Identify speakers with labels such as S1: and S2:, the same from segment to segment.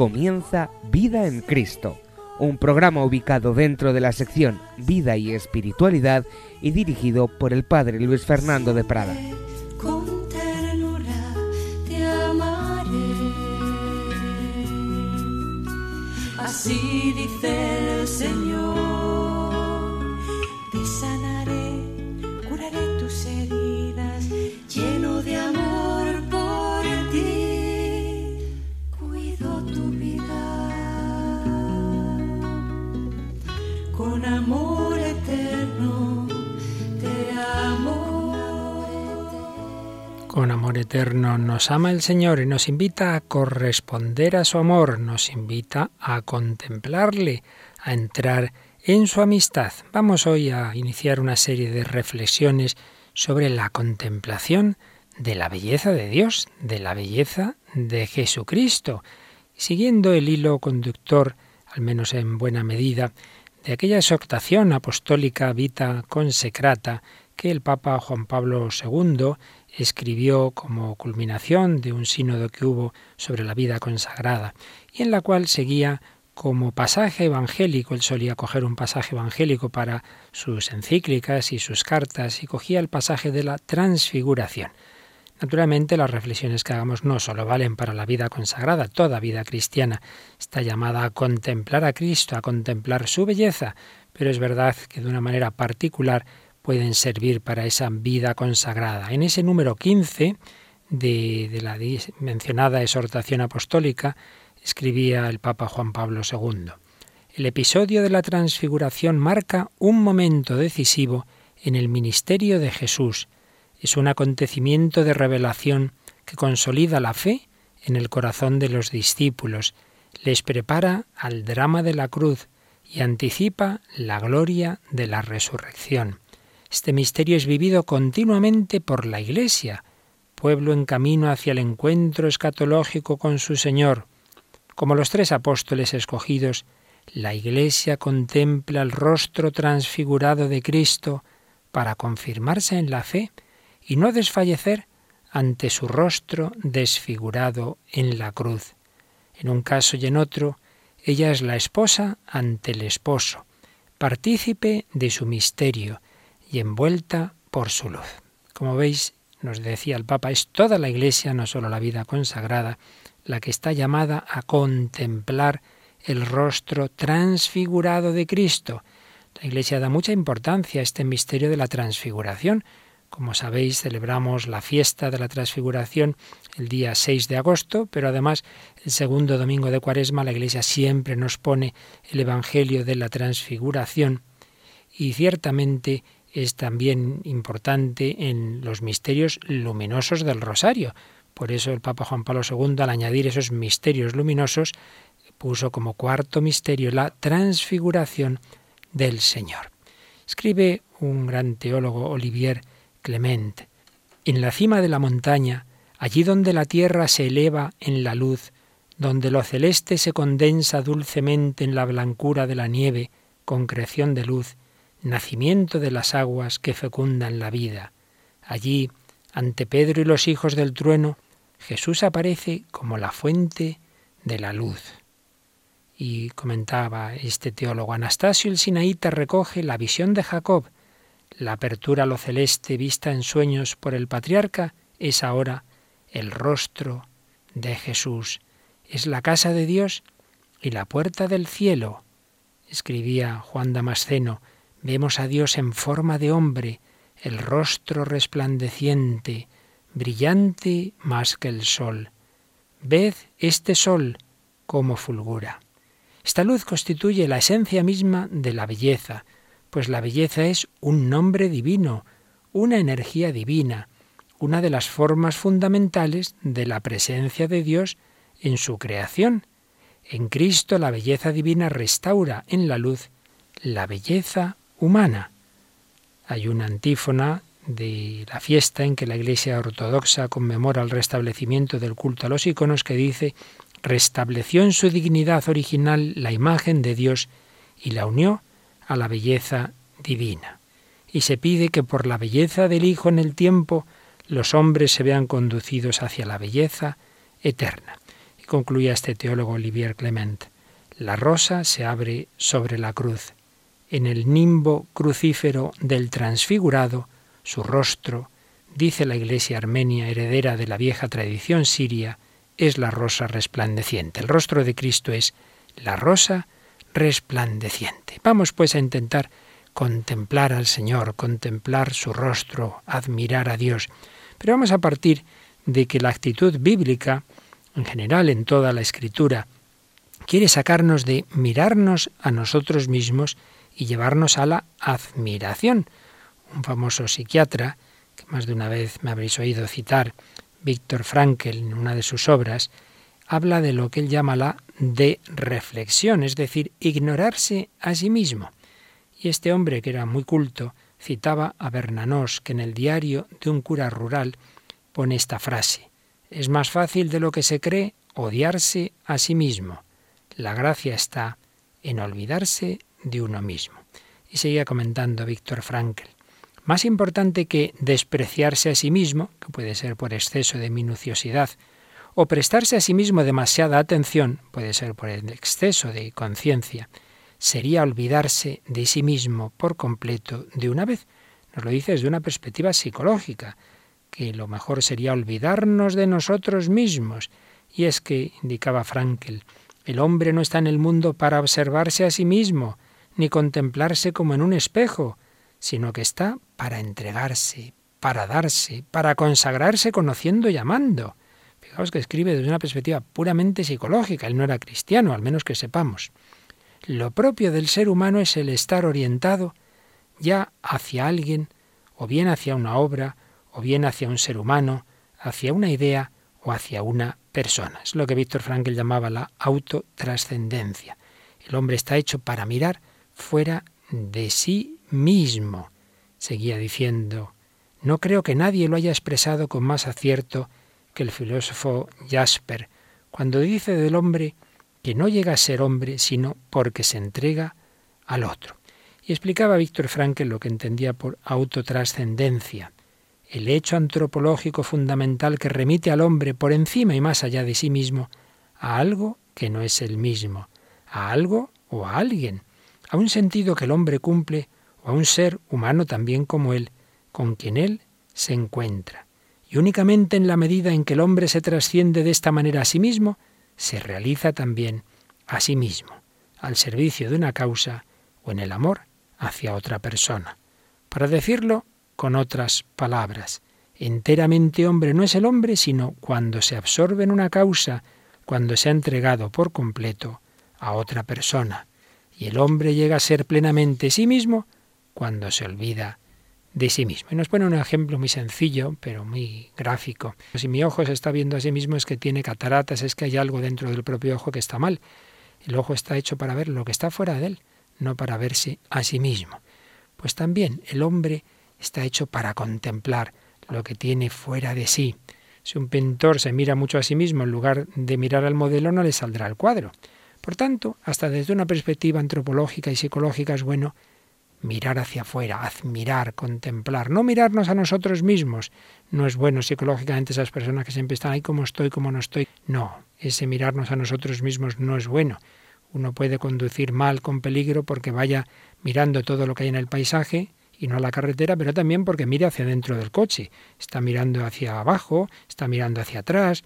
S1: comienza Vida en Cristo, un programa ubicado dentro de la sección Vida y Espiritualidad y dirigido por el Padre Luis Fernando de Prada.
S2: Eterno
S3: nos ama el Señor y nos invita a corresponder a su amor, nos invita a contemplarle, a entrar en su amistad. Vamos hoy a iniciar una serie de reflexiones sobre la contemplación de la belleza de Dios, de la belleza de Jesucristo, siguiendo el hilo conductor, al menos en buena medida, de aquella exhortación apostólica vita consecrata que el Papa Juan Pablo II escribió como culminación de un sínodo que hubo sobre la vida consagrada y en la cual seguía como pasaje evangélico, él solía coger un pasaje evangélico para sus encíclicas y sus cartas y cogía el pasaje de la transfiguración. Naturalmente las reflexiones que hagamos no solo valen para la vida consagrada, toda vida cristiana está llamada a contemplar a Cristo, a contemplar su belleza, pero es verdad que de una manera particular pueden servir para esa vida consagrada. En ese número 15 de, de la mencionada exhortación apostólica escribía el Papa Juan Pablo II. El episodio de la transfiguración marca un momento decisivo en el ministerio de Jesús. Es un acontecimiento de revelación que consolida la fe en el corazón de los discípulos, les prepara al drama de la cruz y anticipa la gloria de la resurrección. Este misterio es vivido continuamente por la Iglesia, pueblo en camino hacia el encuentro escatológico con su Señor. Como los tres apóstoles escogidos, la Iglesia contempla el rostro transfigurado de Cristo para confirmarse en la fe y no desfallecer ante su rostro desfigurado en la cruz. En un caso y en otro, ella es la esposa ante el esposo, partícipe de su misterio y envuelta por su luz. Como veis, nos decía el Papa, es toda la Iglesia, no solo la vida consagrada, la que está llamada a contemplar el rostro transfigurado de Cristo. La Iglesia da mucha importancia a este misterio de la transfiguración. Como sabéis, celebramos la fiesta de la transfiguración el día 6 de agosto, pero además el segundo domingo de Cuaresma la Iglesia siempre nos pone el Evangelio de la transfiguración y ciertamente es también importante en los misterios luminosos del rosario. Por eso el Papa Juan Pablo II, al añadir esos misterios luminosos, puso como cuarto misterio la transfiguración del Señor. Escribe un gran teólogo, Olivier Clement, en la cima de la montaña, allí donde la tierra se eleva en la luz, donde lo celeste se condensa dulcemente en la blancura de la nieve, concreción de luz, nacimiento de las aguas que fecundan la vida. Allí, ante Pedro y los hijos del trueno, Jesús aparece como la fuente de la luz. Y comentaba este teólogo Anastasio el Sinaíta recoge la visión de Jacob. La apertura a lo celeste vista en sueños por el patriarca es ahora el rostro de Jesús. Es la casa de Dios y la puerta del cielo. Escribía Juan Damasceno, Vemos a Dios en forma de hombre, el rostro resplandeciente, brillante más que el sol. Ved este sol cómo fulgura. Esta luz constituye la esencia misma de la belleza, pues la belleza es un nombre divino, una energía divina, una de las formas fundamentales de la presencia de Dios en su creación. En Cristo la belleza divina restaura en la luz la belleza humana. Hay una antífona de la fiesta en que la Iglesia Ortodoxa conmemora el restablecimiento del culto a los iconos que dice restableció en su dignidad original la imagen de Dios y la unió a la belleza divina. Y se pide que por la belleza del Hijo en el tiempo los hombres se vean conducidos hacia la belleza eterna. Y concluía este teólogo Olivier Clement. La rosa se abre sobre la cruz. En el nimbo crucífero del transfigurado, su rostro, dice la Iglesia armenia, heredera de la vieja tradición siria, es la rosa resplandeciente. El rostro de Cristo es la rosa resplandeciente. Vamos pues a intentar contemplar al Señor, contemplar su rostro, admirar a Dios. Pero vamos a partir de que la actitud bíblica, en general en toda la escritura, quiere sacarnos de mirarnos a nosotros mismos y llevarnos a la admiración. Un famoso psiquiatra, que más de una vez me habréis oído citar, Víctor Frankel, en una de sus obras, habla de lo que él llama la de reflexión, es decir, ignorarse a sí mismo. Y este hombre, que era muy culto, citaba a Bernanos, que en el diario de un cura rural pone esta frase. Es más fácil de lo que se cree odiarse a sí mismo. La gracia está en olvidarse de uno mismo. Y seguía comentando Víctor Frankl. Más importante que despreciarse a sí mismo, que puede ser por exceso de minuciosidad, o prestarse a sí mismo demasiada atención, puede ser por el exceso de conciencia, sería olvidarse de sí mismo por completo de una vez. Nos lo dice desde una perspectiva psicológica, que lo mejor sería olvidarnos de nosotros mismos. Y es que, indicaba Frankel, el hombre no está en el mundo para observarse a sí mismo, ni contemplarse como en un espejo, sino que está para entregarse, para darse, para consagrarse conociendo y amando. Fijaos que escribe desde una perspectiva puramente psicológica, él no era cristiano, al menos que sepamos. Lo propio del ser humano es el estar orientado ya hacia alguien, o bien hacia una obra, o bien hacia un ser humano, hacia una idea o hacia una persona. Es lo que Víctor Frankl llamaba la autotrascendencia. El hombre está hecho para mirar fuera de sí mismo. Seguía diciendo, no creo que nadie lo haya expresado con más acierto que el filósofo Jasper, cuando dice del hombre que no llega a ser hombre sino porque se entrega al otro. Y explicaba Víctor Frankl lo que entendía por autotrascendencia, el hecho antropológico fundamental que remite al hombre por encima y más allá de sí mismo a algo que no es el mismo, a algo o a alguien, a un sentido que el hombre cumple o a un ser humano también como él, con quien él se encuentra. Y únicamente en la medida en que el hombre se trasciende de esta manera a sí mismo, se realiza también a sí mismo, al servicio de una causa o en el amor hacia otra persona. Para decirlo con otras palabras, enteramente hombre no es el hombre, sino cuando se absorbe en una causa, cuando se ha entregado por completo a otra persona. Y el hombre llega a ser plenamente sí mismo cuando se olvida de sí mismo. Y nos pone un ejemplo muy sencillo, pero muy gráfico. Si mi ojo se está viendo a sí mismo es que tiene cataratas, es que hay algo dentro del propio ojo que está mal. El ojo está hecho para ver lo que está fuera de él, no para verse a sí mismo. Pues también el hombre está hecho para contemplar lo que tiene fuera de sí. Si un pintor se mira mucho a sí mismo en lugar de mirar al modelo, no le saldrá el cuadro. Por tanto, hasta desde una perspectiva antropológica y psicológica es bueno mirar hacia afuera, admirar, contemplar, no mirarnos a nosotros mismos. No es bueno psicológicamente esas personas que siempre están ahí como estoy, como no estoy. No, ese mirarnos a nosotros mismos no es bueno. Uno puede conducir mal con peligro porque vaya mirando todo lo que hay en el paisaje y no a la carretera, pero también porque mire hacia dentro del coche. Está mirando hacia abajo, está mirando hacia atrás.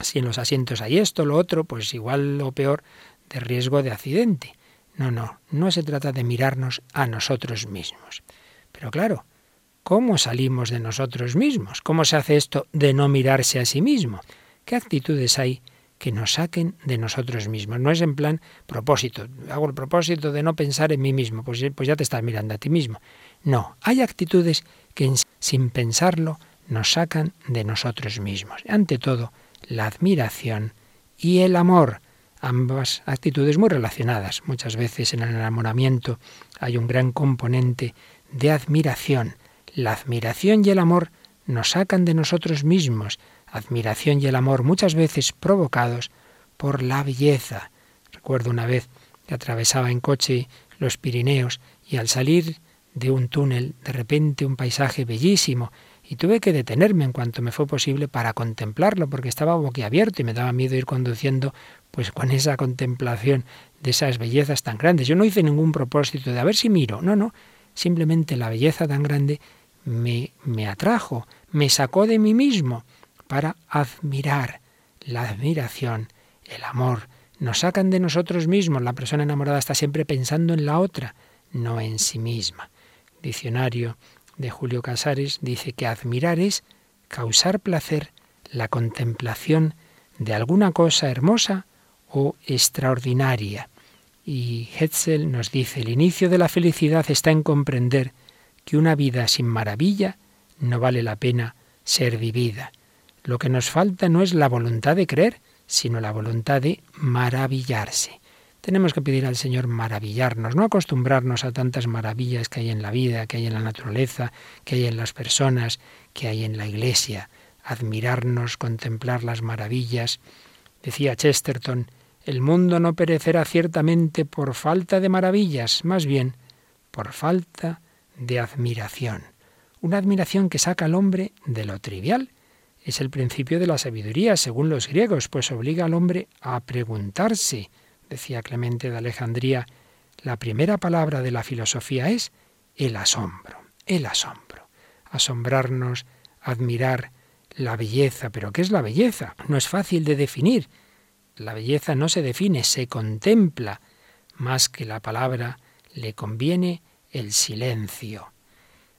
S3: Si en los asientos hay esto, lo otro, pues igual o peor de riesgo de accidente. No, no, no se trata de mirarnos a nosotros mismos. Pero claro, ¿cómo salimos de nosotros mismos? ¿Cómo se hace esto de no mirarse a sí mismo? ¿Qué actitudes hay que nos saquen de nosotros mismos. No es en plan propósito. Hago el propósito de no pensar en mí mismo, pues, pues ya te estás mirando a ti mismo. No, hay actitudes que sin pensarlo nos sacan de nosotros mismos. Ante todo, la admiración y el amor. Ambas actitudes muy relacionadas. Muchas veces en el enamoramiento hay un gran componente de admiración. La admiración y el amor nos sacan de nosotros mismos, admiración y el amor muchas veces provocados por la belleza. Recuerdo una vez que atravesaba en coche los Pirineos y al salir de un túnel, de repente un paisaje bellísimo y tuve que detenerme en cuanto me fue posible para contemplarlo, porque estaba boquiabierto y me daba miedo ir conduciendo pues con esa contemplación de esas bellezas tan grandes. Yo no hice ningún propósito de a ver si miro, no, no, simplemente la belleza tan grande me, me atrajo, me sacó de mí mismo para admirar la admiración, el amor, nos sacan de nosotros mismos. La persona enamorada está siempre pensando en la otra, no en sí misma. Diccionario de Julio Casares dice que admirar es causar placer la contemplación de alguna cosa hermosa o extraordinaria. Y Hetzel nos dice, el inicio de la felicidad está en comprender que una vida sin maravilla no vale la pena ser vivida. Lo que nos falta no es la voluntad de creer, sino la voluntad de maravillarse. Tenemos que pedir al Señor maravillarnos, no acostumbrarnos a tantas maravillas que hay en la vida, que hay en la naturaleza, que hay en las personas, que hay en la Iglesia. Admirarnos, contemplar las maravillas. Decía Chesterton, el mundo no perecerá ciertamente por falta de maravillas, más bien por falta de admiración. Una admiración que saca al hombre de lo trivial. Es el principio de la sabiduría, según los griegos, pues obliga al hombre a preguntarse, decía Clemente de Alejandría, la primera palabra de la filosofía es el asombro, el asombro. Asombrarnos, admirar la belleza. ¿Pero qué es la belleza? No es fácil de definir. La belleza no se define, se contempla. Más que la palabra, le conviene el silencio.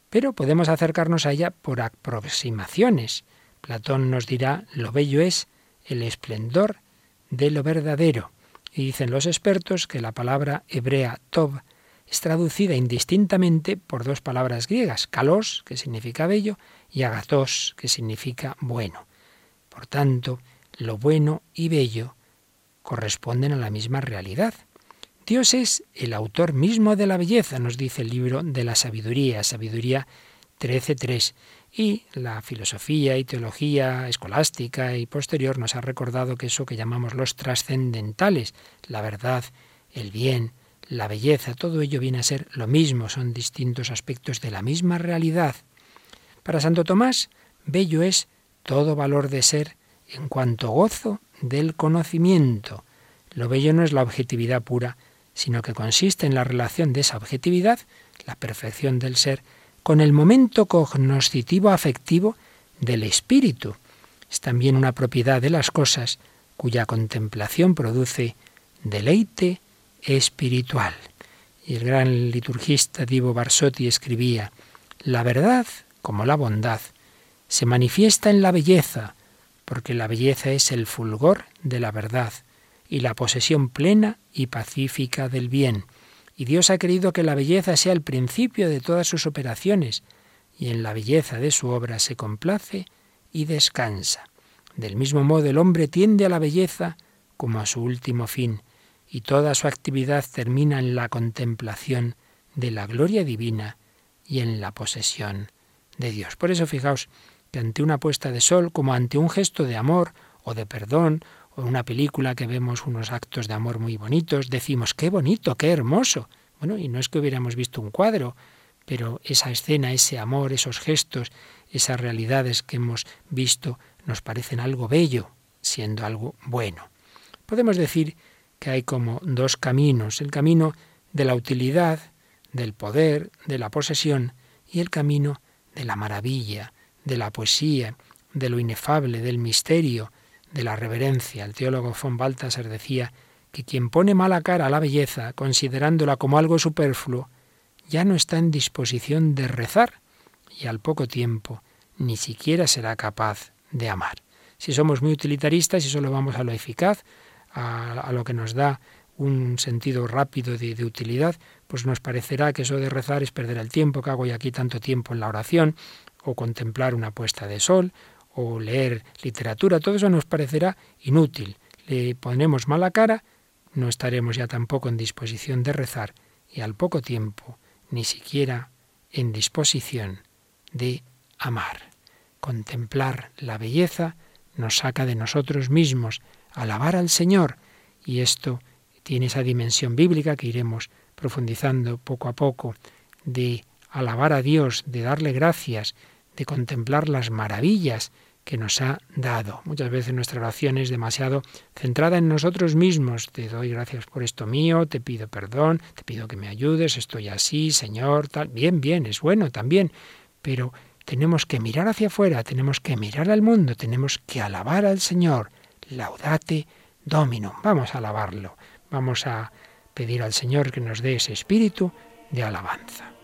S3: Pero podemos acercarnos a ella por aproximaciones. Platón nos dirá, lo bello es el esplendor de lo verdadero. Y dicen los expertos que la palabra hebrea tov es traducida indistintamente por dos palabras griegas, kalos, que significa bello, y agatos, que significa bueno. Por tanto, lo bueno y bello corresponden a la misma realidad. Dios es el autor mismo de la belleza, nos dice el libro de la sabiduría, sabiduría 13.3. Y la filosofía y teología escolástica y posterior nos ha recordado que eso que llamamos los trascendentales, la verdad, el bien, la belleza, todo ello viene a ser lo mismo, son distintos aspectos de la misma realidad. Para Santo Tomás, bello es todo valor de ser en cuanto gozo del conocimiento. Lo bello no es la objetividad pura, sino que consiste en la relación de esa objetividad, la perfección del ser, con el momento cognoscitivo afectivo del espíritu. Es también una propiedad de las cosas cuya contemplación produce deleite espiritual. Y el gran liturgista Divo Barsotti escribía, la verdad, como la bondad, se manifiesta en la belleza, porque la belleza es el fulgor de la verdad y la posesión plena y pacífica del bien y Dios ha querido que la belleza sea el principio de todas sus operaciones, y en la belleza de su obra se complace y descansa. Del mismo modo el hombre tiende a la belleza como a su último fin, y toda su actividad termina en la contemplación de la gloria divina y en la posesión de Dios. Por eso fijaos que ante una puesta de sol, como ante un gesto de amor o de perdón o una película que vemos unos actos de amor muy bonitos, decimos, qué bonito, qué hermoso. Bueno, y no es que hubiéramos visto un cuadro, pero esa escena, ese amor, esos gestos, esas realidades que hemos visto nos parecen algo bello, siendo algo bueno. Podemos decir que hay como dos caminos, el camino de la utilidad, del poder, de la posesión, y el camino de la maravilla, de la poesía, de lo inefable, del misterio, de la reverencia. El teólogo von Balthasar decía que quien pone mala cara a la belleza, considerándola como algo superfluo, ya no está en disposición de rezar y al poco tiempo ni siquiera será capaz de amar. Si somos muy utilitaristas y solo vamos a lo eficaz, a, lo que nos da un sentido rápido de, utilidad, pues nos parecerá que eso de rezar es perder el tiempo, que hago yo aquí tanto tiempo en la oración, o contemplar una puesta de sol, o leer literatura, todo eso nos parecerá inútil. Le ponemos mala cara, no estaremos ya tampoco en disposición de rezar y al poco tiempo ni siquiera en disposición de amar. Contemplar la belleza nos saca de nosotros mismos, alabar al Señor y esto tiene esa dimensión bíblica que iremos profundizando poco a poco de alabar a Dios, de darle gracias, de contemplar las maravillas que nos ha dado. Muchas veces nuestra oración es demasiado centrada en nosotros mismos. Te doy gracias por esto mío, te pido perdón, te pido que me ayudes, estoy así, Señor, tal. Bien, bien, es bueno también, pero tenemos que mirar hacia afuera, tenemos que mirar al mundo, tenemos que alabar al Señor. Laudate Dominum. Vamos a alabarlo. Vamos a pedir al Señor que nos dé ese espíritu de alabanza.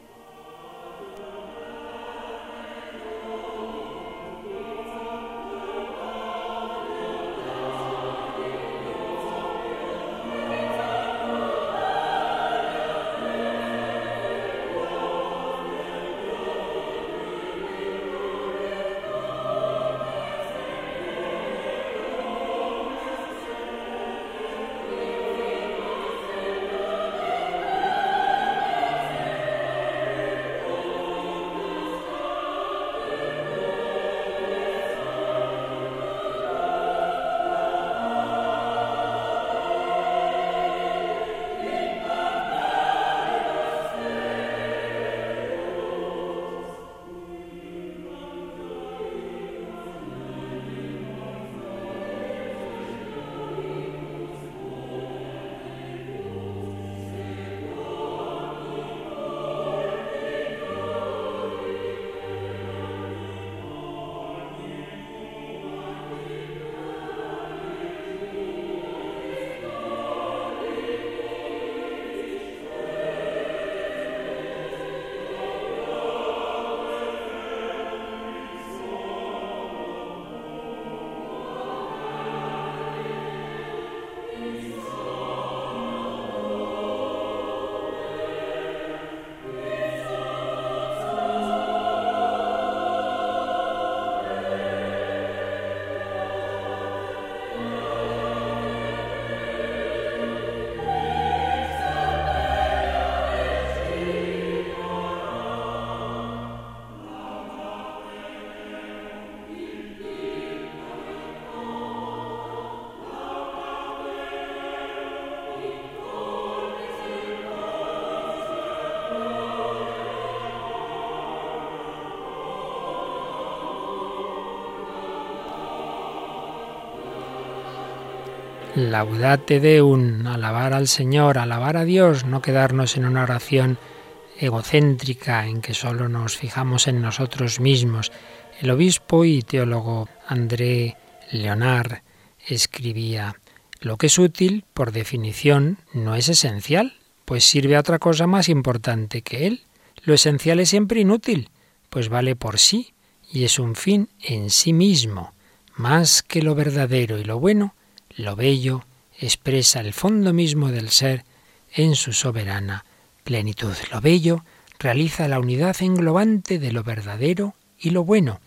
S3: Laudate Deum, alabar al Señor, alabar a Dios, no quedarnos en una oración egocéntrica en que solo nos fijamos en nosotros mismos. El obispo y teólogo André Leonard escribía, lo que es útil, por definición, no es esencial, pues sirve a otra cosa más importante que él. Lo esencial es siempre inútil, pues vale por sí y es un fin en sí mismo, más que lo verdadero y lo bueno lo bello expresa el fondo mismo del ser en su soberana plenitud. Lo bello realiza la unidad englobante de lo verdadero y lo bueno.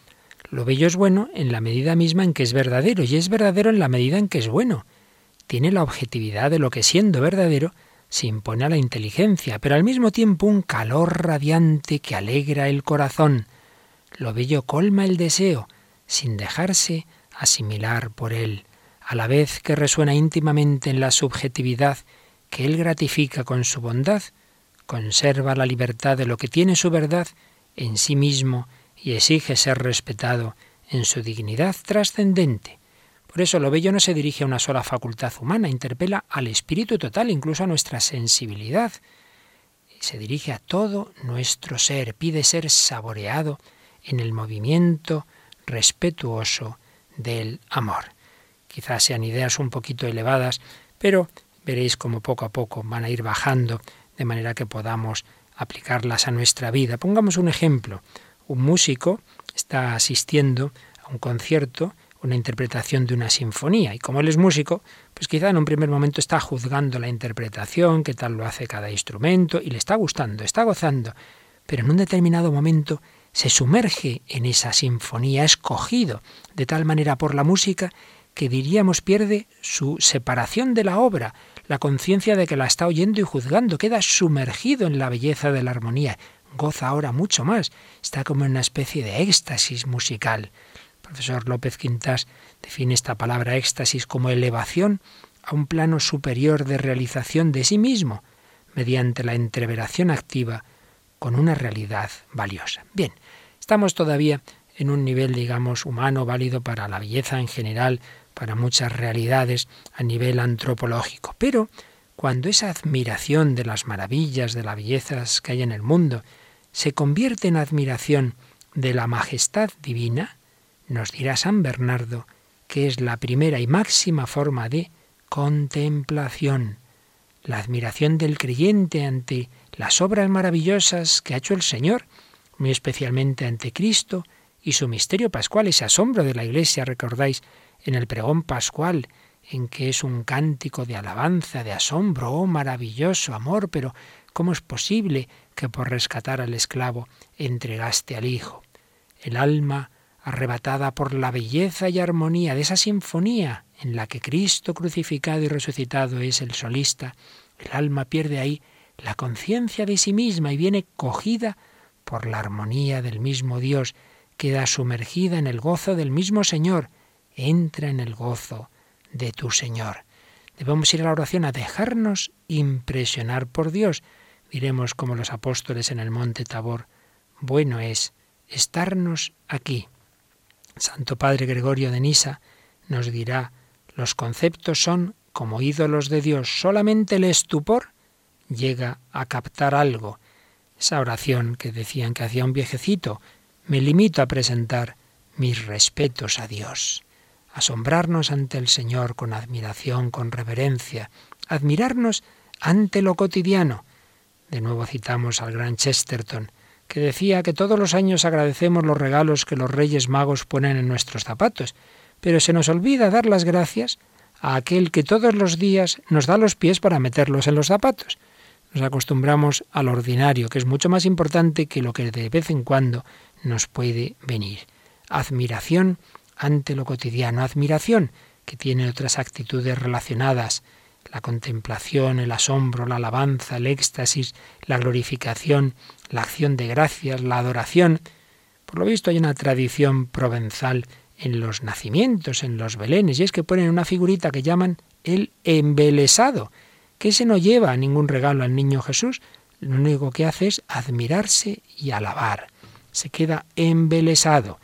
S3: Lo bello es bueno en la medida misma en que es verdadero y es verdadero en la medida en que es bueno. Tiene la objetividad de lo que siendo verdadero se impone a la inteligencia, pero al mismo tiempo un calor radiante que alegra el corazón. Lo bello colma el deseo, sin dejarse asimilar por él a la vez que resuena íntimamente en la subjetividad que Él gratifica con su bondad, conserva la libertad de lo que tiene su verdad en sí mismo y exige ser respetado en su dignidad trascendente. Por eso lo bello no se dirige a una sola facultad humana, interpela al espíritu total, incluso a nuestra sensibilidad. Se dirige a todo nuestro ser, pide ser saboreado en el movimiento respetuoso del amor. Quizás sean ideas un poquito elevadas, pero veréis como poco a poco van a ir bajando de manera que podamos aplicarlas a nuestra vida. Pongamos un ejemplo. Un músico está asistiendo a un concierto, una interpretación de una sinfonía, y como él es músico, pues quizá en un primer momento está juzgando la interpretación, qué tal lo hace cada instrumento, y le está gustando, está gozando, pero en un determinado momento se sumerge en esa sinfonía, escogido de tal manera por la música que diríamos pierde su separación de la obra, la conciencia de que la está oyendo y juzgando, queda sumergido en la belleza de la armonía, goza ahora mucho más, está como en una especie de éxtasis musical. El profesor López Quintas define esta palabra éxtasis como elevación a un plano superior de realización de sí mismo, mediante la entreveración activa con una realidad valiosa. Bien, Estamos todavía en un nivel, digamos, humano, válido para la belleza en general, para muchas realidades a nivel antropológico. Pero cuando esa admiración de las maravillas, de las bellezas que hay en el mundo, se convierte en admiración de la majestad divina, nos dirá San Bernardo que es la primera y máxima forma de contemplación, la admiración del creyente ante las obras maravillosas que ha hecho el Señor, muy especialmente ante Cristo y su misterio pascual, ese asombro de la Iglesia, recordáis, en el pregón pascual, en que es un cántico de alabanza, de asombro, oh maravilloso amor, pero ¿cómo es posible que por rescatar al esclavo entregaste al Hijo? El alma arrebatada por la belleza y armonía de esa sinfonía en la que Cristo crucificado y resucitado es el solista, el alma pierde ahí la conciencia de sí misma y viene cogida por la armonía del mismo Dios, queda sumergida en el gozo del mismo Señor, entra en el gozo de tu Señor. Debemos ir a la oración a dejarnos impresionar por Dios. Diremos como los apóstoles en el monte Tabor, bueno es estarnos aquí, Santo Padre Gregorio de Nisa nos dirá, los conceptos son como ídolos de Dios, solamente el estupor llega a captar algo. Esa oración que decían que hacía un viejecito, me limito a presentar mis respetos a Dios, asombrarnos ante el Señor con admiración, con reverencia, admirarnos ante lo cotidiano. De nuevo citamos al gran Chesterton, que decía que todos los años agradecemos los regalos que los Reyes Magos ponen en nuestros zapatos, pero se nos olvida dar las gracias a aquel que todos los días nos da los pies para meterlos en los zapatos. Nos acostumbramos al ordinario, que es mucho más importante que lo que de vez en cuando nos puede venir. Admiración ante lo cotidiano, admiración que tiene otras actitudes relacionadas, la contemplación, el asombro, la alabanza, el éxtasis, la glorificación, la acción de gracias, la adoración. Por lo visto hay una tradición provenzal en los nacimientos, en los belenes, y es que ponen una figurita que llaman el embelesado, que ese no lleva ningún regalo al niño Jesús, lo único que hace es admirarse y alabar. Se queda embelesado.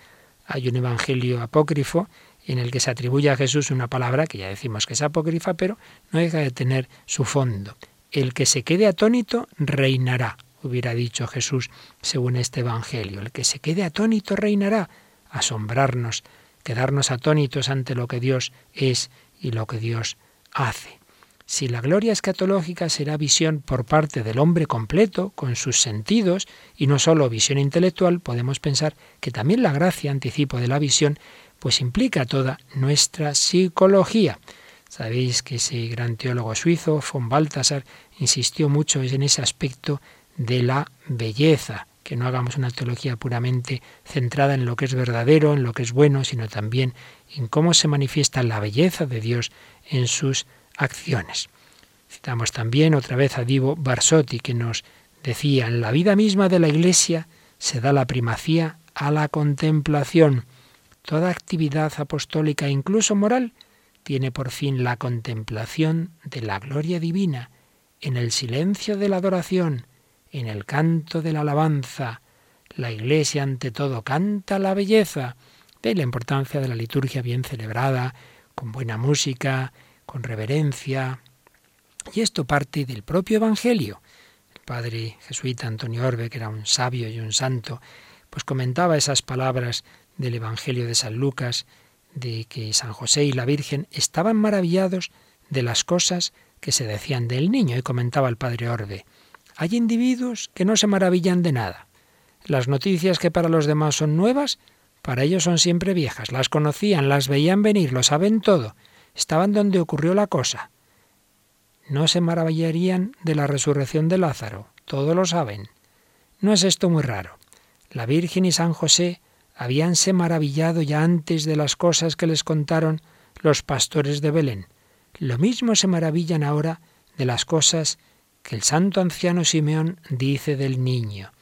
S3: Hay un evangelio apócrifo en el que se atribuye a Jesús una palabra que ya decimos que es apócrifa, pero no deja de tener su fondo. El que se quede atónito reinará, hubiera dicho Jesús según este Evangelio. El que se quede atónito reinará, asombrarnos, quedarnos atónitos ante lo que Dios es y lo que Dios hace. Si la gloria escatológica será visión por parte del hombre completo, con sus sentidos, y no solo visión intelectual, podemos pensar que también la gracia, anticipo de la visión, pues implica toda nuestra psicología. Sabéis que ese gran teólogo suizo, von Balthasar, insistió mucho en ese aspecto de la belleza, que no hagamos una teología puramente centrada en lo que es verdadero, en lo que es bueno, sino también en cómo se manifiesta la belleza de Dios en sus acciones. Citamos también otra vez a Divo Barsotti, que nos decía, en la vida misma de la Iglesia se da la primacía a la contemplación, Toda actividad apostólica, incluso moral, tiene por fin la contemplación de la gloria divina, en el silencio de la adoración, en el canto de la alabanza. La Iglesia ante todo canta la belleza. de la importancia de la liturgia bien celebrada, con buena música, con reverencia. Y esto parte del propio Evangelio. El padre jesuita Antonio Orbe, que era un sabio y un santo, pues comentaba esas palabras del Evangelio de San Lucas, de que San José y la Virgen estaban maravillados de las cosas que se decían del niño, y comentaba el padre Orbe. Hay individuos que no se maravillan de nada. Las noticias que para los demás son nuevas, para ellos son siempre viejas. Las conocían, las veían venir, lo saben todo. Estaban donde ocurrió la cosa. No se maravillarían de la resurrección de Lázaro. Todo lo saben. No es esto muy raro. La Virgen y San José habíanse maravillado ya antes de las cosas que les contaron los pastores de Belén. Lo mismo se maravillan ahora de las cosas que el santo anciano Simeón dice del niño.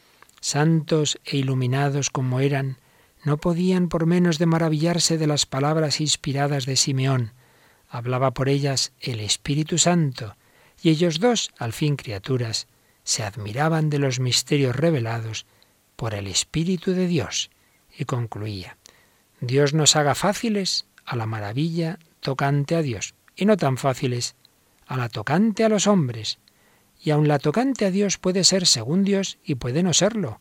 S3: Santos e iluminados como eran, no podían por menos de maravillarse de las palabras inspiradas de Simeón. Hablaba por ellas el Espíritu Santo, y ellos dos, al fin criaturas, se admiraban de los misterios revelados por el Espíritu de Dios. Y concluía, Dios nos haga fáciles a la maravilla tocante a Dios, y no tan fáciles a la tocante a los hombres. Y aun la tocante a Dios puede ser según Dios y puede no serlo,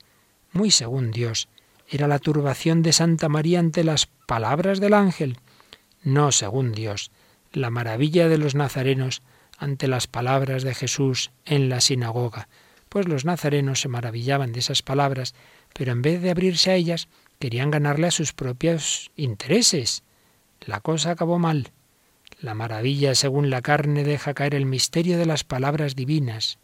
S3: muy según Dios. Era la turbación de Santa María ante las palabras del ángel, no según Dios, la maravilla de los nazarenos ante las palabras de Jesús en la sinagoga, pues los nazarenos se maravillaban de esas palabras, pero en vez de abrirse a ellas, querían ganarle a sus propios intereses. La cosa acabó mal. La maravilla según la carne deja caer el misterio de las palabras divinas,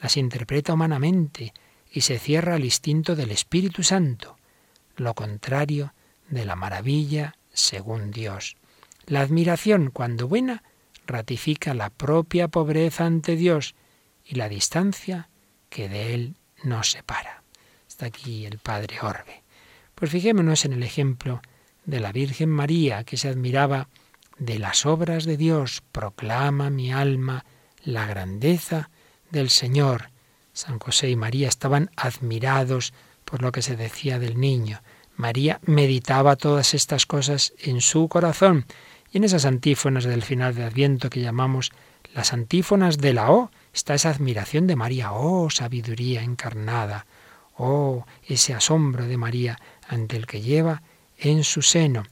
S3: las interpreta humanamente y se cierra al instinto del Espíritu Santo, lo contrario de la maravilla según Dios. La admiración, cuando buena, ratifica la propia pobreza ante Dios y la distancia que de Él nos separa. Está aquí el Padre Orbe. Pues fijémonos en el ejemplo de la Virgen María, que se admiraba de las obras de Dios, proclama mi alma la grandeza del Señor. San José y María estaban admirados por lo que se decía del niño. María meditaba todas estas cosas en su corazón y en esas antífonas del final de Adviento que llamamos las antífonas de la O, está esa admiración de María, oh sabiduría encarnada, oh ese asombro de María ante el que lleva en su seno.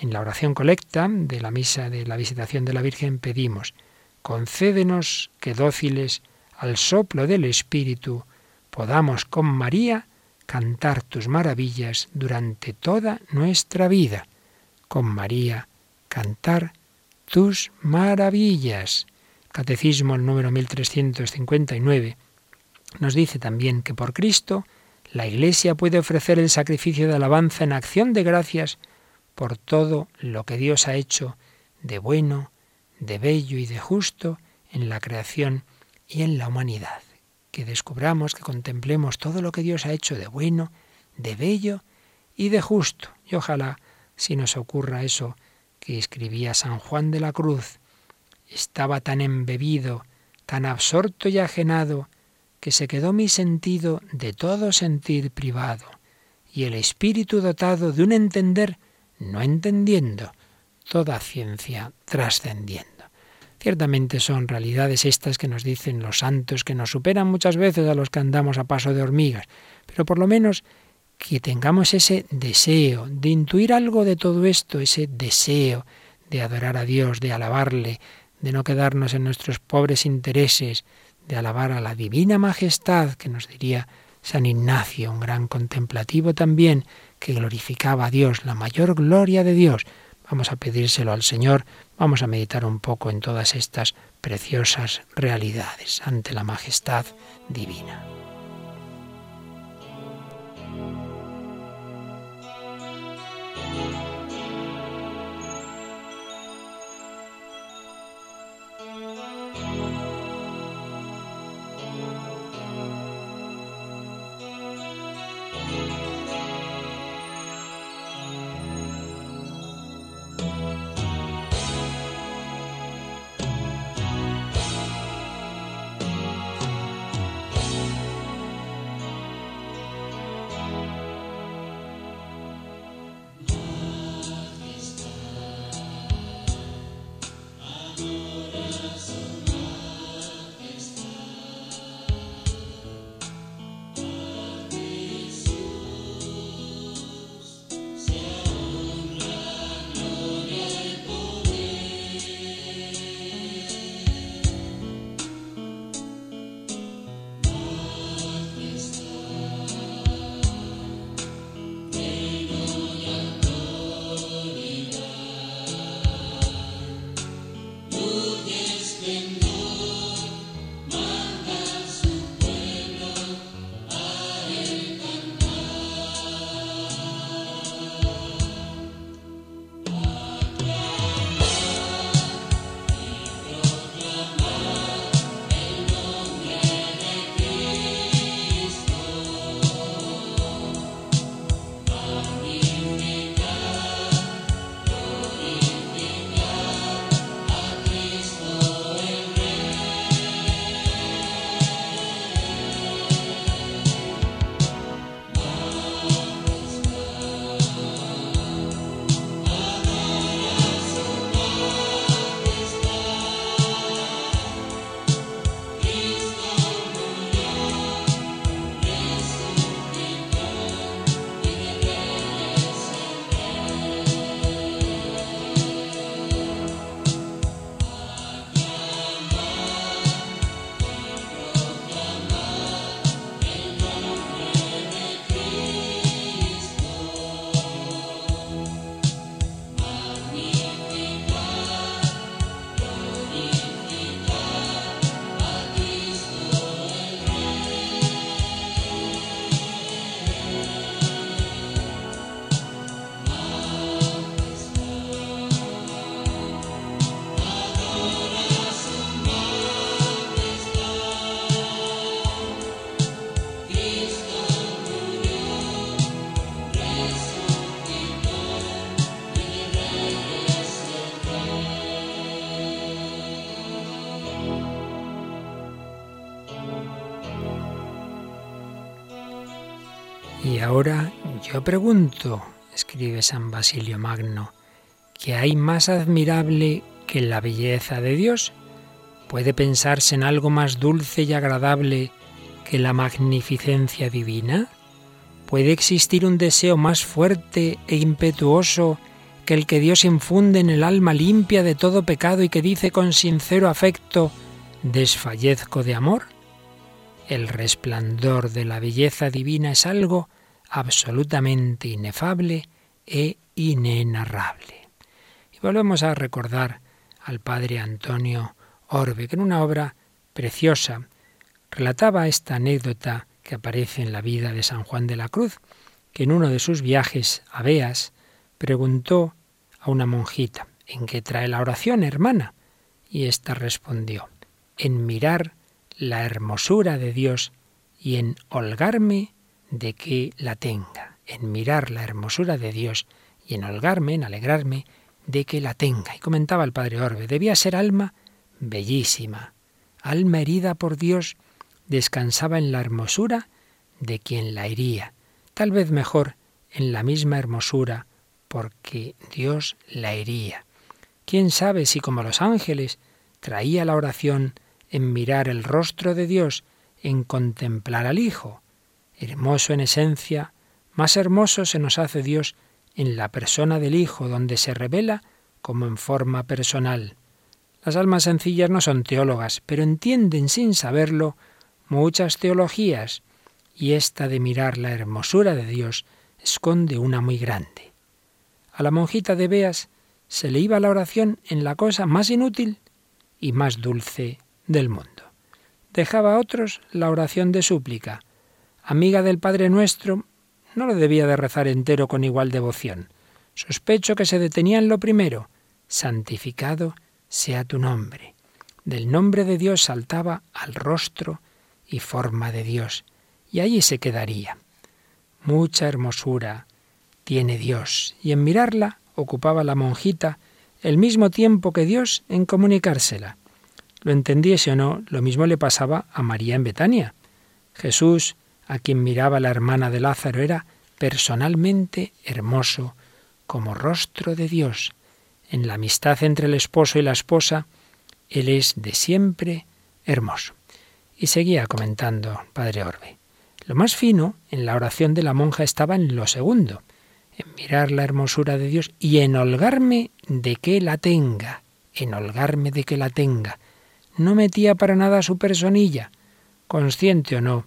S3: En la oración colecta de la misa de la visitación de la Virgen pedimos, concédenos que dóciles al soplo del Espíritu podamos con María cantar tus maravillas durante toda nuestra vida. Con María cantar tus maravillas. Catecismo el número 1359 nos dice también que por Cristo la Iglesia puede ofrecer el sacrificio de alabanza en acción de gracias por todo lo que Dios ha hecho de bueno, de bello y de justo en la creación y en la humanidad. Que descubramos, que contemplemos todo lo que Dios ha hecho de bueno, de bello y de justo. Y ojalá si nos ocurra eso que escribía San Juan de la Cruz. Estaba tan embebido, tan absorto y ajenado, que se quedó mi sentido de todo sentir privado, y el espíritu dotado de un entender no entendiendo, toda ciencia trascendiendo. Ciertamente son realidades estas que nos dicen los santos, que nos superan muchas veces a los que andamos a paso de hormigas, pero por lo menos que tengamos ese deseo de intuir algo de todo esto, ese deseo de adorar a Dios, de alabarle, de no quedarnos en nuestros pobres intereses, de alabar a la divina majestad, que nos diría San Ignacio, un gran contemplativo también, que glorificaba a Dios, la mayor gloria de Dios. Vamos a pedírselo al Señor, vamos a meditar un poco en todas estas preciosas realidades ante la majestad divina. Ahora yo pregunto, escribe San Basilio Magno, ¿qué hay más admirable que la belleza de Dios? ¿Puede pensarse en algo más dulce y agradable que la magnificencia divina? ¿Puede existir un deseo más fuerte e impetuoso que el que Dios infunde en el alma limpia de todo pecado y que dice con sincero afecto, desfallezco de amor? El resplandor de la belleza divina es algo absolutamente inefable e inenarrable. Y volvemos a recordar al padre Antonio Orbe, que en una obra preciosa relataba esta anécdota que aparece en la vida de San Juan de la Cruz, que en uno de sus viajes a Beas preguntó a una monjita, ¿en qué trae la oración, hermana? Y ésta respondió, en mirar la hermosura de Dios y en holgarme de que la tenga, en mirar la hermosura de Dios y en holgarme, en alegrarme de que la tenga. Y comentaba el padre Orbe, debía ser alma bellísima, alma herida por Dios, descansaba en la hermosura de quien la hería, tal vez mejor en la misma hermosura, porque Dios la hería. ¿Quién sabe si como los ángeles traía la oración en mirar el rostro de Dios, en contemplar al Hijo? Hermoso en esencia, más hermoso se nos hace Dios en la persona del Hijo, donde se revela como en forma personal. Las almas sencillas no son teólogas, pero entienden sin saberlo muchas teologías, y esta de mirar la hermosura de Dios esconde una muy grande. A la monjita de Beas se le iba la oración en la cosa más inútil y más dulce del mundo. Dejaba a otros la oración de súplica, amiga del Padre Nuestro, no lo debía de rezar entero con igual devoción. Sospecho que se detenía en lo primero, santificado sea tu nombre. Del nombre de Dios saltaba al rostro y forma de Dios, y allí se quedaría. Mucha hermosura tiene Dios, y en mirarla ocupaba la monjita el mismo tiempo que Dios en comunicársela. Lo entendiese o no, lo mismo le pasaba a María en Betania. Jesús a quien miraba la hermana de Lázaro era personalmente hermoso como rostro de Dios. En la amistad entre el esposo y la esposa, Él es de siempre hermoso. Y seguía comentando Padre Orbe. Lo más fino en la oración de la monja estaba en lo segundo, en mirar la hermosura de Dios y en holgarme de que la tenga, en holgarme de que la tenga. No metía para nada su personilla, consciente o no,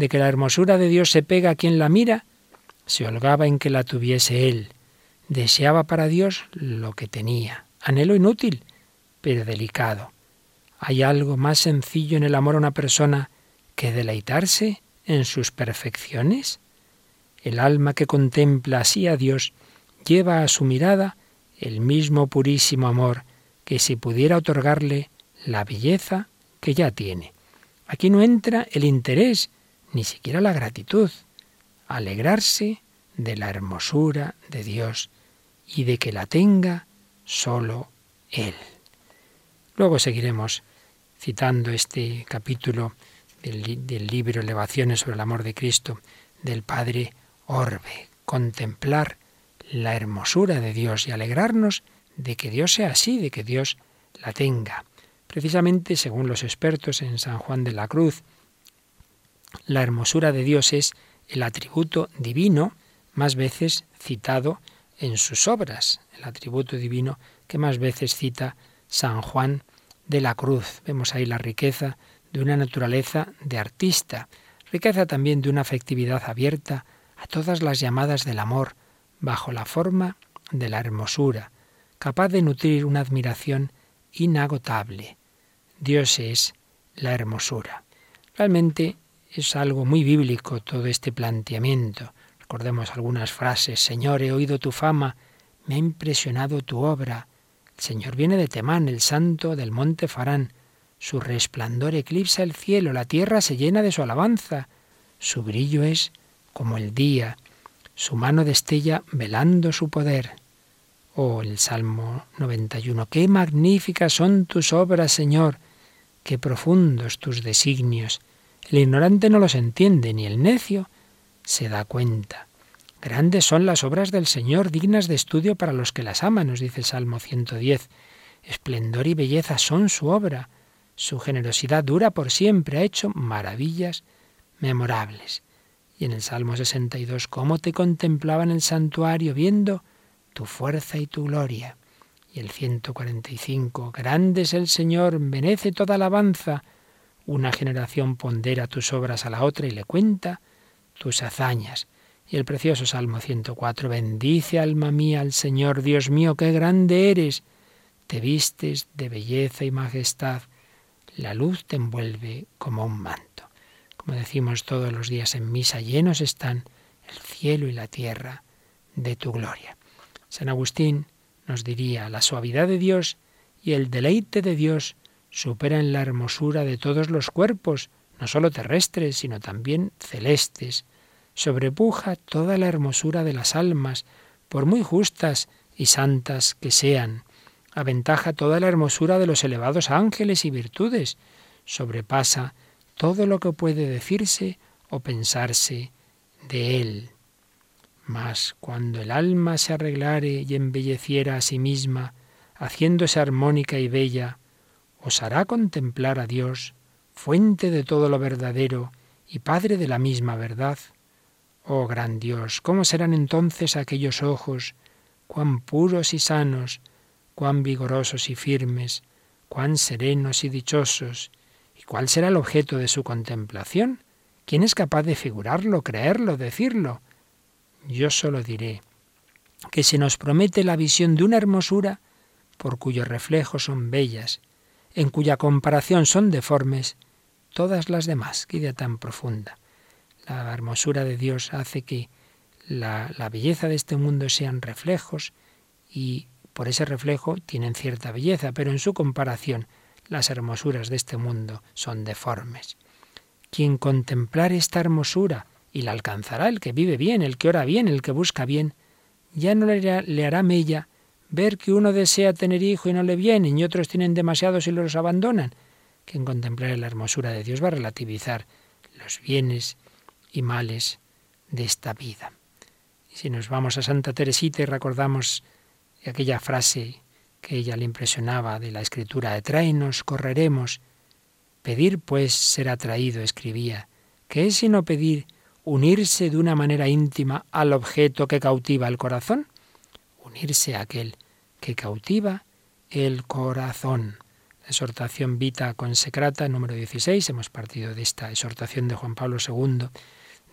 S3: de que la hermosura de Dios se pega a quien la mira, se holgaba en que la tuviese él. Deseaba para Dios lo que tenía. Anhelo inútil, pero delicado. ¿Hay algo más sencillo en el amor a una persona que deleitarse en sus perfecciones? El alma que contempla así a Dios lleva a su mirada el mismo purísimo amor que si pudiera otorgarle la belleza que ya tiene. Aquí no entra el interés ni siquiera la gratitud, alegrarse de la hermosura de Dios y de que la tenga solo Él. Luego seguiremos citando este capítulo del, del, libro Elevaciones sobre el amor de Cristo del Padre Orbe, contemplar la hermosura de Dios y alegrarnos de que Dios sea así, de que Dios la tenga. Precisamente, según los expertos en San Juan de la Cruz, la hermosura de Dios es el atributo divino más veces citado en sus obras, el atributo divino que más veces cita San Juan de la Cruz. Vemos ahí la riqueza de una naturaleza de artista, riqueza también de una afectividad abierta a todas las llamadas del amor, bajo la forma de la hermosura, capaz de nutrir una admiración inagotable. Dios es la hermosura. Realmente es algo muy bíblico todo este planteamiento. Recordemos algunas frases. Señor, he oído tu fama, me ha impresionado tu obra. El Señor viene de Temán, el santo del monte Farán. Su resplandor eclipsa el cielo, la tierra se llena de su alabanza. Su brillo es como el día, su mano destella velando su poder. Oh, el Salmo 91. Qué magníficas son tus obras, Señor, qué profundos tus designios. El ignorante no los entiende, ni el necio se da cuenta. Grandes son las obras del Señor, dignas de estudio para los que las aman, nos dice el Salmo 110. Esplendor y belleza son su obra. Su generosidad dura por siempre, ha hecho maravillas memorables. Y en el Salmo 62, cómo te contemplaba en el santuario viendo tu fuerza y tu gloria. Y el 145, grande es el Señor, venece toda alabanza. Una generación pondera tus obras a la otra y le cuenta tus hazañas. Y el precioso Salmo 104, bendice alma mía al Señor, Dios mío, qué grande eres. Te vistes de belleza y majestad, la luz te envuelve como un manto. Como decimos todos los días en misa, llenos están el cielo y la tierra de tu gloria. San Agustín nos diría, la suavidad de Dios y el deleite de Dios superan la hermosura de todos los cuerpos, no sólo terrestres, sino también celestes. Sobrepuja toda la hermosura de las almas, por muy justas y santas que sean. Aventaja toda la hermosura de los elevados ángeles y virtudes. Sobrepasa todo lo que puede decirse o pensarse de él. Mas cuando el alma se arreglare y embelleciera a sí misma, haciéndose armónica y bella, os hará contemplar a Dios, fuente de todo lo verdadero y Padre de la misma verdad. Oh gran Dios, ¿cómo serán entonces aquellos ojos, cuán puros y sanos, cuán vigorosos y firmes, cuán serenos y dichosos? ¿Y cuál será el objeto de su contemplación? ¿Quién es capaz de figurarlo, creerlo, decirlo? Yo solo diré que se nos promete la visión de una hermosura por cuyos reflejos son bellas, en cuya comparación son deformes todas las demás. Qué idea tan profunda. La hermosura de Dios hace que la, la belleza de este mundo sean reflejos y por ese reflejo tienen cierta belleza, pero en su comparación las hermosuras de este mundo son deformes. Quien contemplar esta hermosura y la alcanzará el que vive bien, el que ora bien, el que busca bien. Ya no le hará, mella ver que uno desea tener hijo y no le vienen, y otros tienen demasiados y los abandonan. Que en contemplar la hermosura de Dios va a relativizar los bienes y males de esta vida. Y si nos vamos a Santa Teresita y recordamos aquella frase que ella le impresionaba de la escritura de correremos. Pedir, pues, será traído, escribía. ¿Qué es sino pedir unirse de una manera íntima al objeto que cautiva el corazón, unirse a aquel que cautiva el corazón. exhortación Vita Consecrata, número 16, hemos partido de esta exhortación de Juan Pablo II,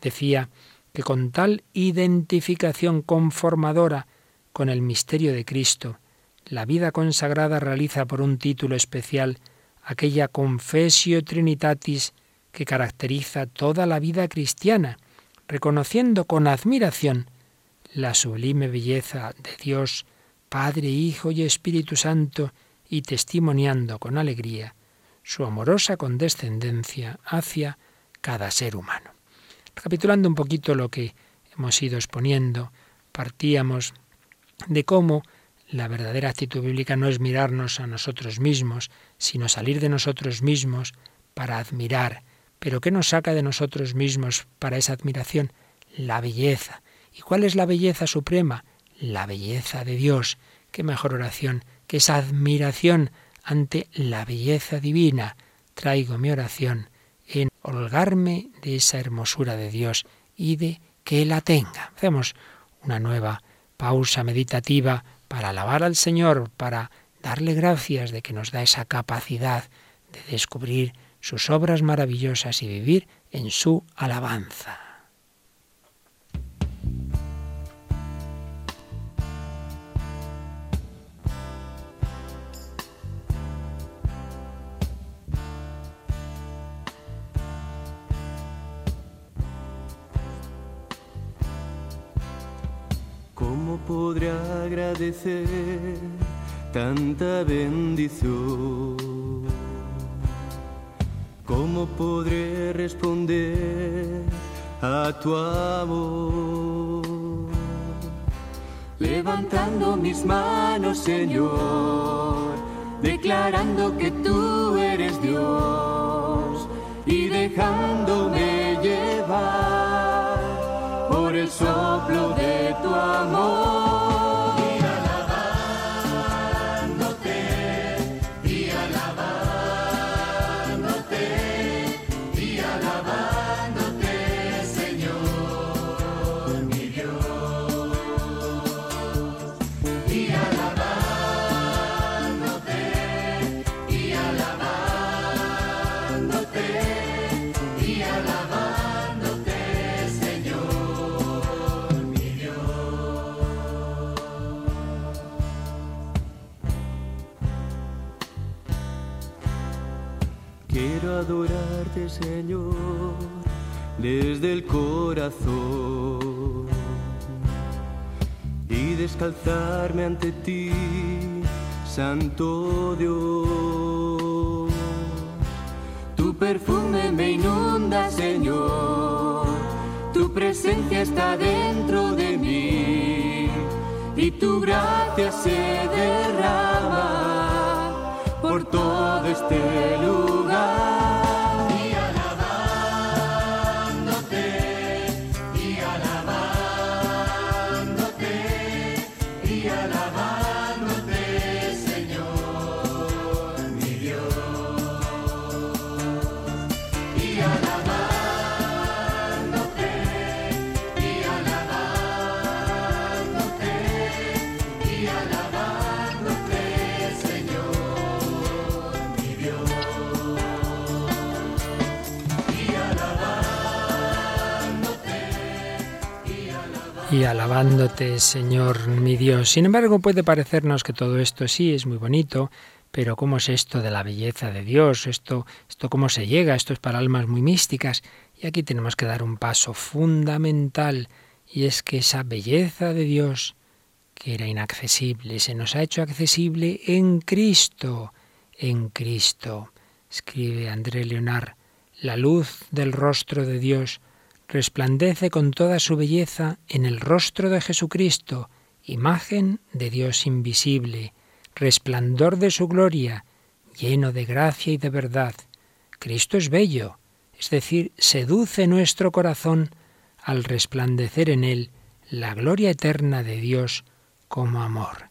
S3: decía que con tal identificación conformadora con el misterio de Cristo, la vida consagrada realiza por un título especial aquella confesio trinitatis que caracteriza toda la vida cristiana, reconociendo con admiración la sublime belleza de Dios, Padre, Hijo y Espíritu Santo, y testimoniando con alegría su amorosa condescendencia hacia cada ser humano. Recapitulando un poquito lo que hemos ido exponiendo, partíamos de cómo la verdadera actitud bíblica no es mirarnos a nosotros mismos, sino salir de nosotros mismos para admirar, pero ¿qué nos saca de nosotros mismos para esa admiración? La belleza. ¿Y cuál es la belleza suprema? La belleza de Dios. ¿Qué mejor oración que esa admiración ante la belleza divina? Traigo mi oración en holgarme de esa hermosura de Dios y de que la tenga. Hacemos una nueva pausa meditativa para alabar al Señor, para darle gracias de que nos da esa capacidad de descubrir sus obras maravillosas y vivir en su alabanza.
S4: Podré agradecer tanta bendición? ¿Cómo podré responder a tu amor? Levantando mis manos, Señor, declarando que tú eres Dios y dejándome llevar el soplo de tu amor. Adorarte, Señor, desde el corazón y descalzarme ante ti, Santo Dios. Tu perfume me inunda, Señor, tu presencia está dentro de mí y tu gracia se derrama por todo este lugar.
S5: Y alabándote, Señor mi Dios.
S3: Sin embargo, puede parecernos que todo esto sí es muy bonito, pero ¿cómo es esto de la belleza de Dios? Esto, esto cómo se llega? Esto es para almas muy místicas. Y aquí tenemos que dar un paso fundamental, y es que esa belleza de Dios, que era inaccesible, se nos ha hecho accesible en Cristo, en Cristo. Escribe André Leonard, la luz del rostro de Dios resplandece con toda su belleza en el rostro de Jesucristo, imagen de Dios invisible, resplandor de su gloria, lleno de gracia y de verdad. Cristo es bello, es decir, seduce nuestro corazón al resplandecer en él la gloria eterna de Dios como amor.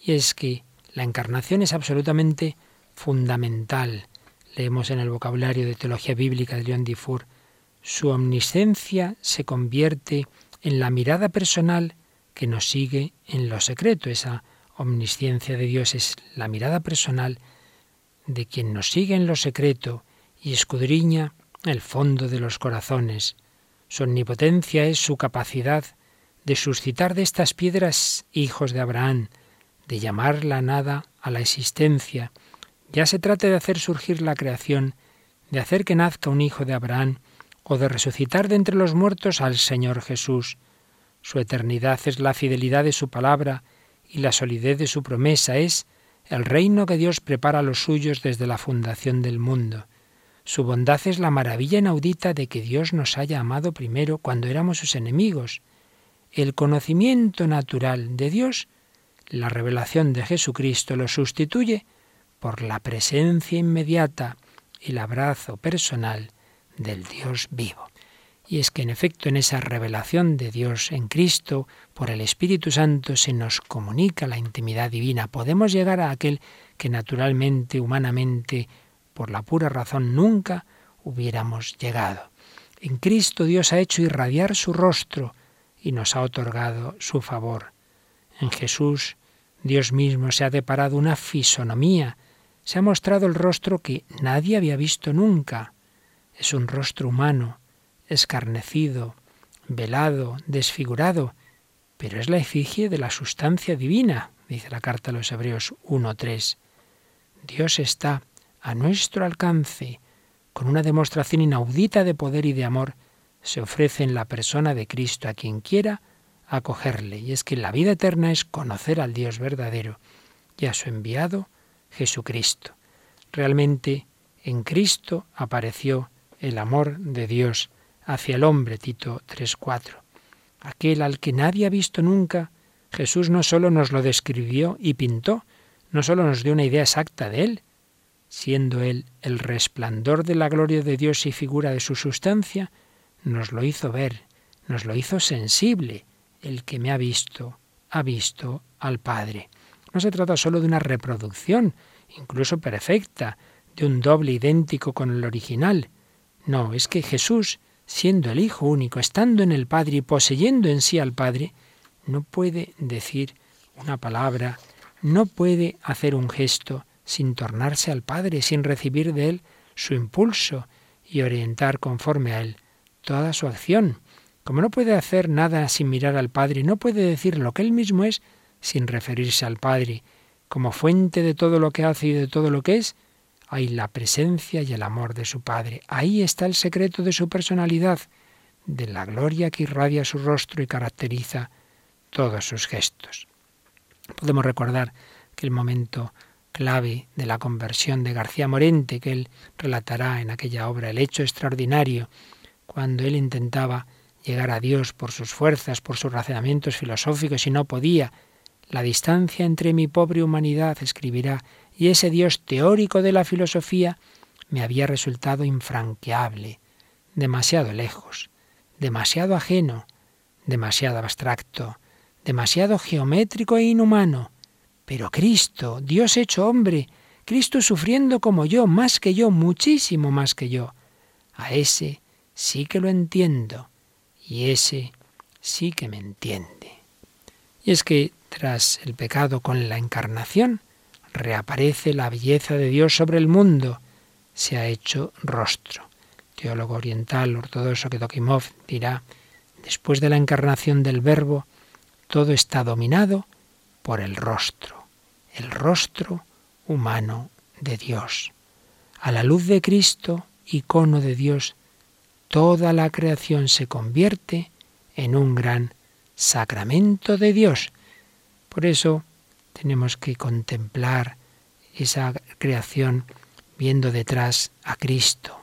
S3: Y es que la encarnación es absolutamente fundamental. Leemos en el vocabulario de teología bíblica de León Dufour, su omnisciencia se convierte en la mirada personal que nos sigue en lo secreto. Esa omnisciencia de Dios es la mirada personal de quien nos sigue en lo secreto y escudriña el fondo de los corazones. Su omnipotencia es su capacidad de suscitar de estas piedras hijos de Abraham, de llamar la nada a la existencia. Ya se trate de hacer surgir la creación, de hacer que nazca un hijo de Abraham, o de resucitar de entre los muertos al Señor Jesús. Su eternidad es la fidelidad de su palabra y la solidez de su promesa es el reino que Dios prepara a los suyos desde la fundación del mundo. Su bondad es la maravilla inaudita de que Dios nos haya amado primero cuando éramos sus enemigos. El conocimiento natural de Dios, la revelación de Jesucristo lo sustituye por la presencia inmediata el abrazo personal del Dios vivo. Y es que en efecto en esa revelación de Dios en Cristo, por el Espíritu Santo, se nos comunica la intimidad divina. Podemos llegar a aquel que naturalmente, humanamente, por la pura razón, nunca hubiéramos llegado. En Cristo Dios ha hecho irradiar su rostro y nos ha otorgado su favor. En Jesús Dios mismo se ha deparado una fisonomía, se ha mostrado el rostro que nadie había visto nunca. Es un rostro humano, escarnecido, velado, desfigurado, pero es la efigie de la sustancia divina, dice la carta a los Hebreos 1.3. Dios está a nuestro alcance, con una demostración inaudita de poder y de amor, se ofrece en la persona de Cristo a quien quiera acogerle. Y es que la vida eterna es conocer al Dios verdadero y a su enviado Jesucristo. Realmente en Cristo apareció el amor de Dios hacia el hombre, Tito 3.4. Aquel al que nadie ha visto nunca, Jesús no sólo nos lo describió y pintó, no sólo nos dio una idea exacta de él, siendo él el resplandor de la gloria de Dios y figura de su sustancia, nos lo hizo ver, nos lo hizo sensible. El que me ha visto, ha visto al Padre. No se trata solo de una reproducción, incluso perfecta, de un doble idéntico con el original. No, es que Jesús, siendo el Hijo único, estando en el Padre y poseyendo en sí al Padre, no puede decir una palabra, no puede hacer un gesto sin tornarse al Padre, sin recibir de Él su impulso y orientar conforme a Él toda su acción. Como no puede hacer nada sin mirar al Padre, no puede decir lo que Él mismo es sin referirse al Padre. Como fuente de todo lo que hace y de todo lo que es, hay la presencia y el amor de su Padre. Ahí está el secreto de su personalidad, de la gloria que irradia su rostro y caracteriza todos sus gestos. Podemos recordar que el momento clave de la conversión de García Morente, que él relatará en aquella obra, el hecho extraordinario, cuando él intentaba llegar a Dios por sus fuerzas, por sus razonamientos filosóficos y no podía. La distancia entre mi pobre humanidad, escribirá, y ese Dios teórico de la filosofía me había resultado infranqueable, demasiado lejos, demasiado ajeno, demasiado abstracto, demasiado geométrico e inhumano. Pero Cristo, Dios hecho hombre, Cristo sufriendo como yo, más que yo, muchísimo más que yo, a ese sí que lo entiendo y ese sí que me entiende. Y es que tras el pecado con la encarnación, reaparece la belleza de Dios sobre el mundo, se ha hecho rostro. teólogo oriental ortodoxo Kedokimov dirá, después de la encarnación del Verbo, todo está dominado por el rostro, el rostro humano de Dios. A la luz de Cristo, icono de Dios, toda la creación se convierte en un gran sacramento de Dios. Por eso tenemos que contemplar esa creación viendo detrás a Cristo.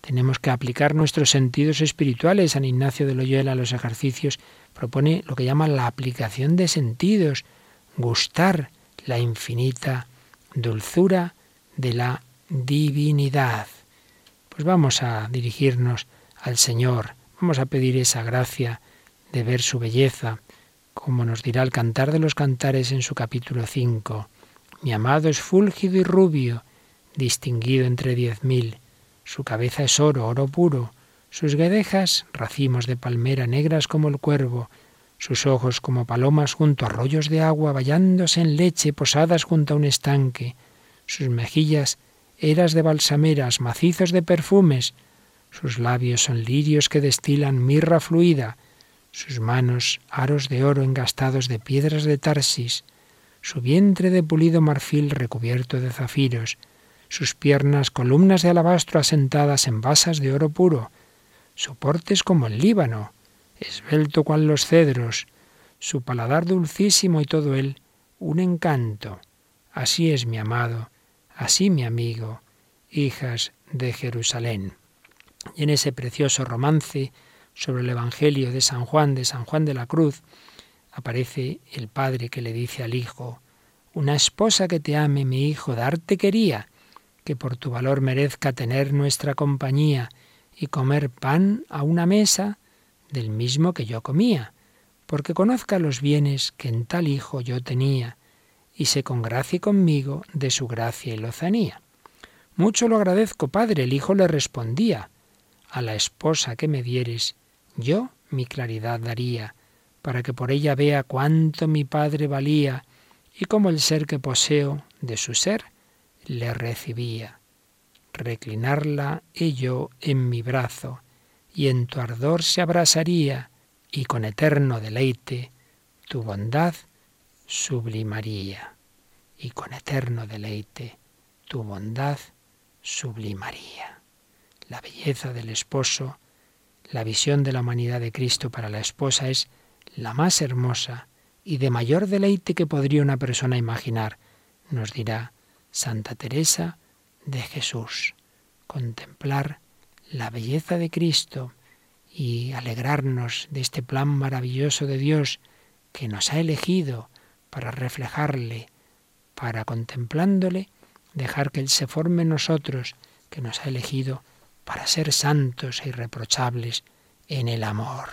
S3: Tenemos que aplicar nuestros sentidos espirituales. San Ignacio de Loyola los ejercicios propone lo que llama la aplicación de sentidos, gustar la infinita dulzura de la divinidad. Pues vamos a dirigirnos al Señor, vamos a pedir esa gracia de ver su belleza, como nos dirá el Cantar de los Cantares en su capítulo 5. Mi amado es fúlgido y rubio, distinguido entre diez mil. Su cabeza es oro, oro puro. Sus guedejas, racimos de palmera negras como el cuervo. Sus ojos como palomas junto a arroyos de agua, vallándose en leche, posadas junto a un estanque. Sus mejillas, eras de balsameras, macizos de perfumes. Sus labios son lirios que destilan mirra fluida sus manos aros de oro engastados de piedras de Tarsis, su vientre de pulido marfil recubierto de zafiros, sus piernas columnas de alabastro asentadas en basas de oro puro, su porte es como el Líbano, esbelto cual los cedros, su paladar dulcísimo y todo él un encanto. Así es mi amado, así mi amigo, hijas de Jerusalén. Y en ese precioso romance sobre el Evangelio de San Juan, de San Juan de la Cruz, aparece el padre que le dice al hijo, una esposa que te ame, mi hijo, darte quería, que por tu valor merezca tener nuestra compañía y comer pan a una mesa del mismo que yo comía, porque conozca los bienes que en tal hijo yo tenía, y se congracie conmigo de su gracia y lozanía. Mucho lo agradezco, padre, el hijo le respondía, a la esposa que me dieres, yo mi claridad daría, para que por ella vea cuánto mi Padre valía y cómo el ser que poseo de su ser le recibía. Reclinarla y yo en mi brazo, y en tu ardor se abrasaría, y con eterno deleite tu bondad sublimaría. Y con eterno deleite tu bondad sublimaría. La belleza del esposo la visión de la humanidad de Cristo para la esposa es la más hermosa y de mayor deleite que podría una persona imaginar, nos dirá Santa Teresa de Jesús. Contemplar la belleza de Cristo y alegrarnos de este plan maravilloso de Dios que nos ha elegido para reflejarle, para contemplándole, dejar que Él se forme en nosotros, que nos ha elegido para ser santos e irreprochables en el amor.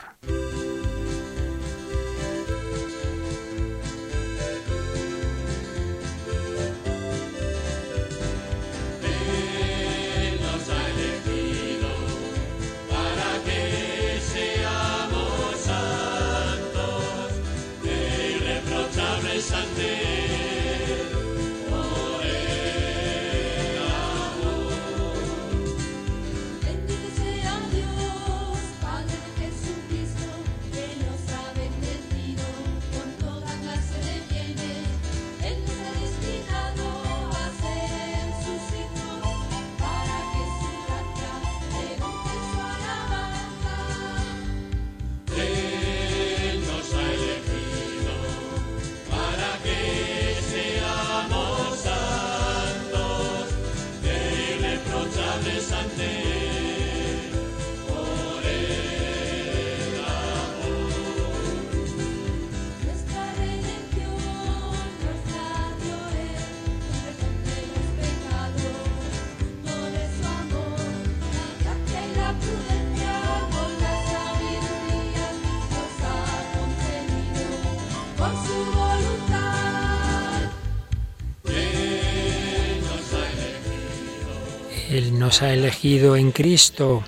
S6: Nos ha
S3: elegido en Cristo.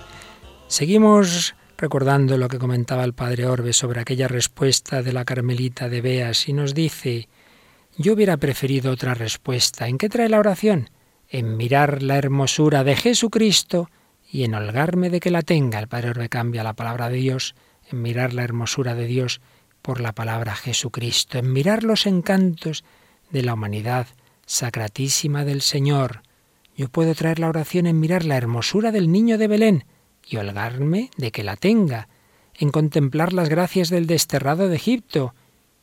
S3: Seguimos recordando lo que comentaba el padre Orbe sobre aquella respuesta de la Carmelita de Beas y nos dice, yo hubiera preferido otra respuesta. ¿En qué trae la oración? En mirar la hermosura de Jesucristo y en holgarme de que la tenga. El padre Orbe cambia la palabra de Dios, en mirar la hermosura de Dios por la palabra Jesucristo, en mirar los encantos de la humanidad sacratísima del Señor. Yo puedo traer la oración en mirar la hermosura del niño de Belén y holgarme de que la tenga, en contemplar las gracias del desterrado de Egipto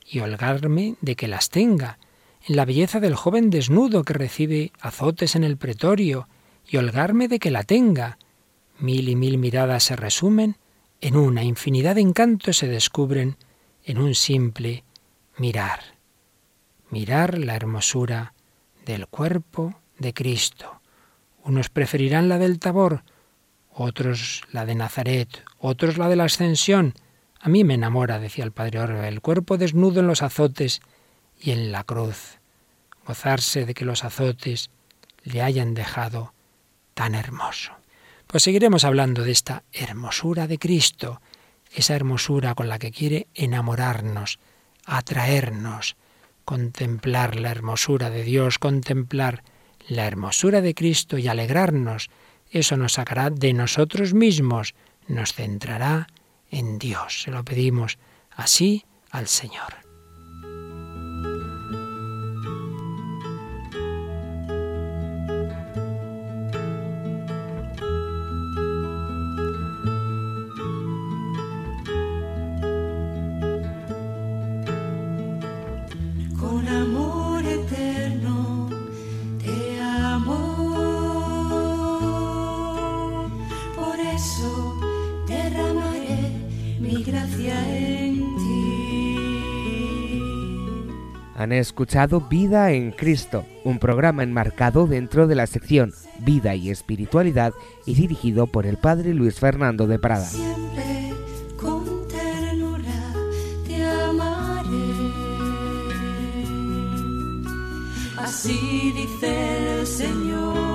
S3: y holgarme de que las tenga, en la belleza del joven desnudo que recibe azotes en el pretorio y holgarme de que la tenga. Mil y mil miradas se resumen en una, infinidad de encantos se descubren en un simple mirar. Mirar la hermosura del cuerpo de Cristo. Unos preferirán la del Tabor, otros la de Nazaret, otros la de la Ascensión. A mí me enamora, decía el padre Orbe, el cuerpo desnudo en los azotes y en la cruz. Gozarse de que los azotes le hayan dejado tan hermoso. Pues seguiremos hablando de esta hermosura de Cristo, esa hermosura con la que quiere enamorarnos, atraernos, contemplar la hermosura de Dios, contemplar la hermosura de Cristo y alegrarnos. Eso nos sacará de nosotros mismos, nos centrará en Dios. Se lo pedimos así al Señor.
S1: Han escuchado Vida en Cristo, un programa enmarcado dentro de la sección Vida y Espiritualidad y dirigido por el Padre Luis Fernando de Prada.
S2: Así dice el Señor.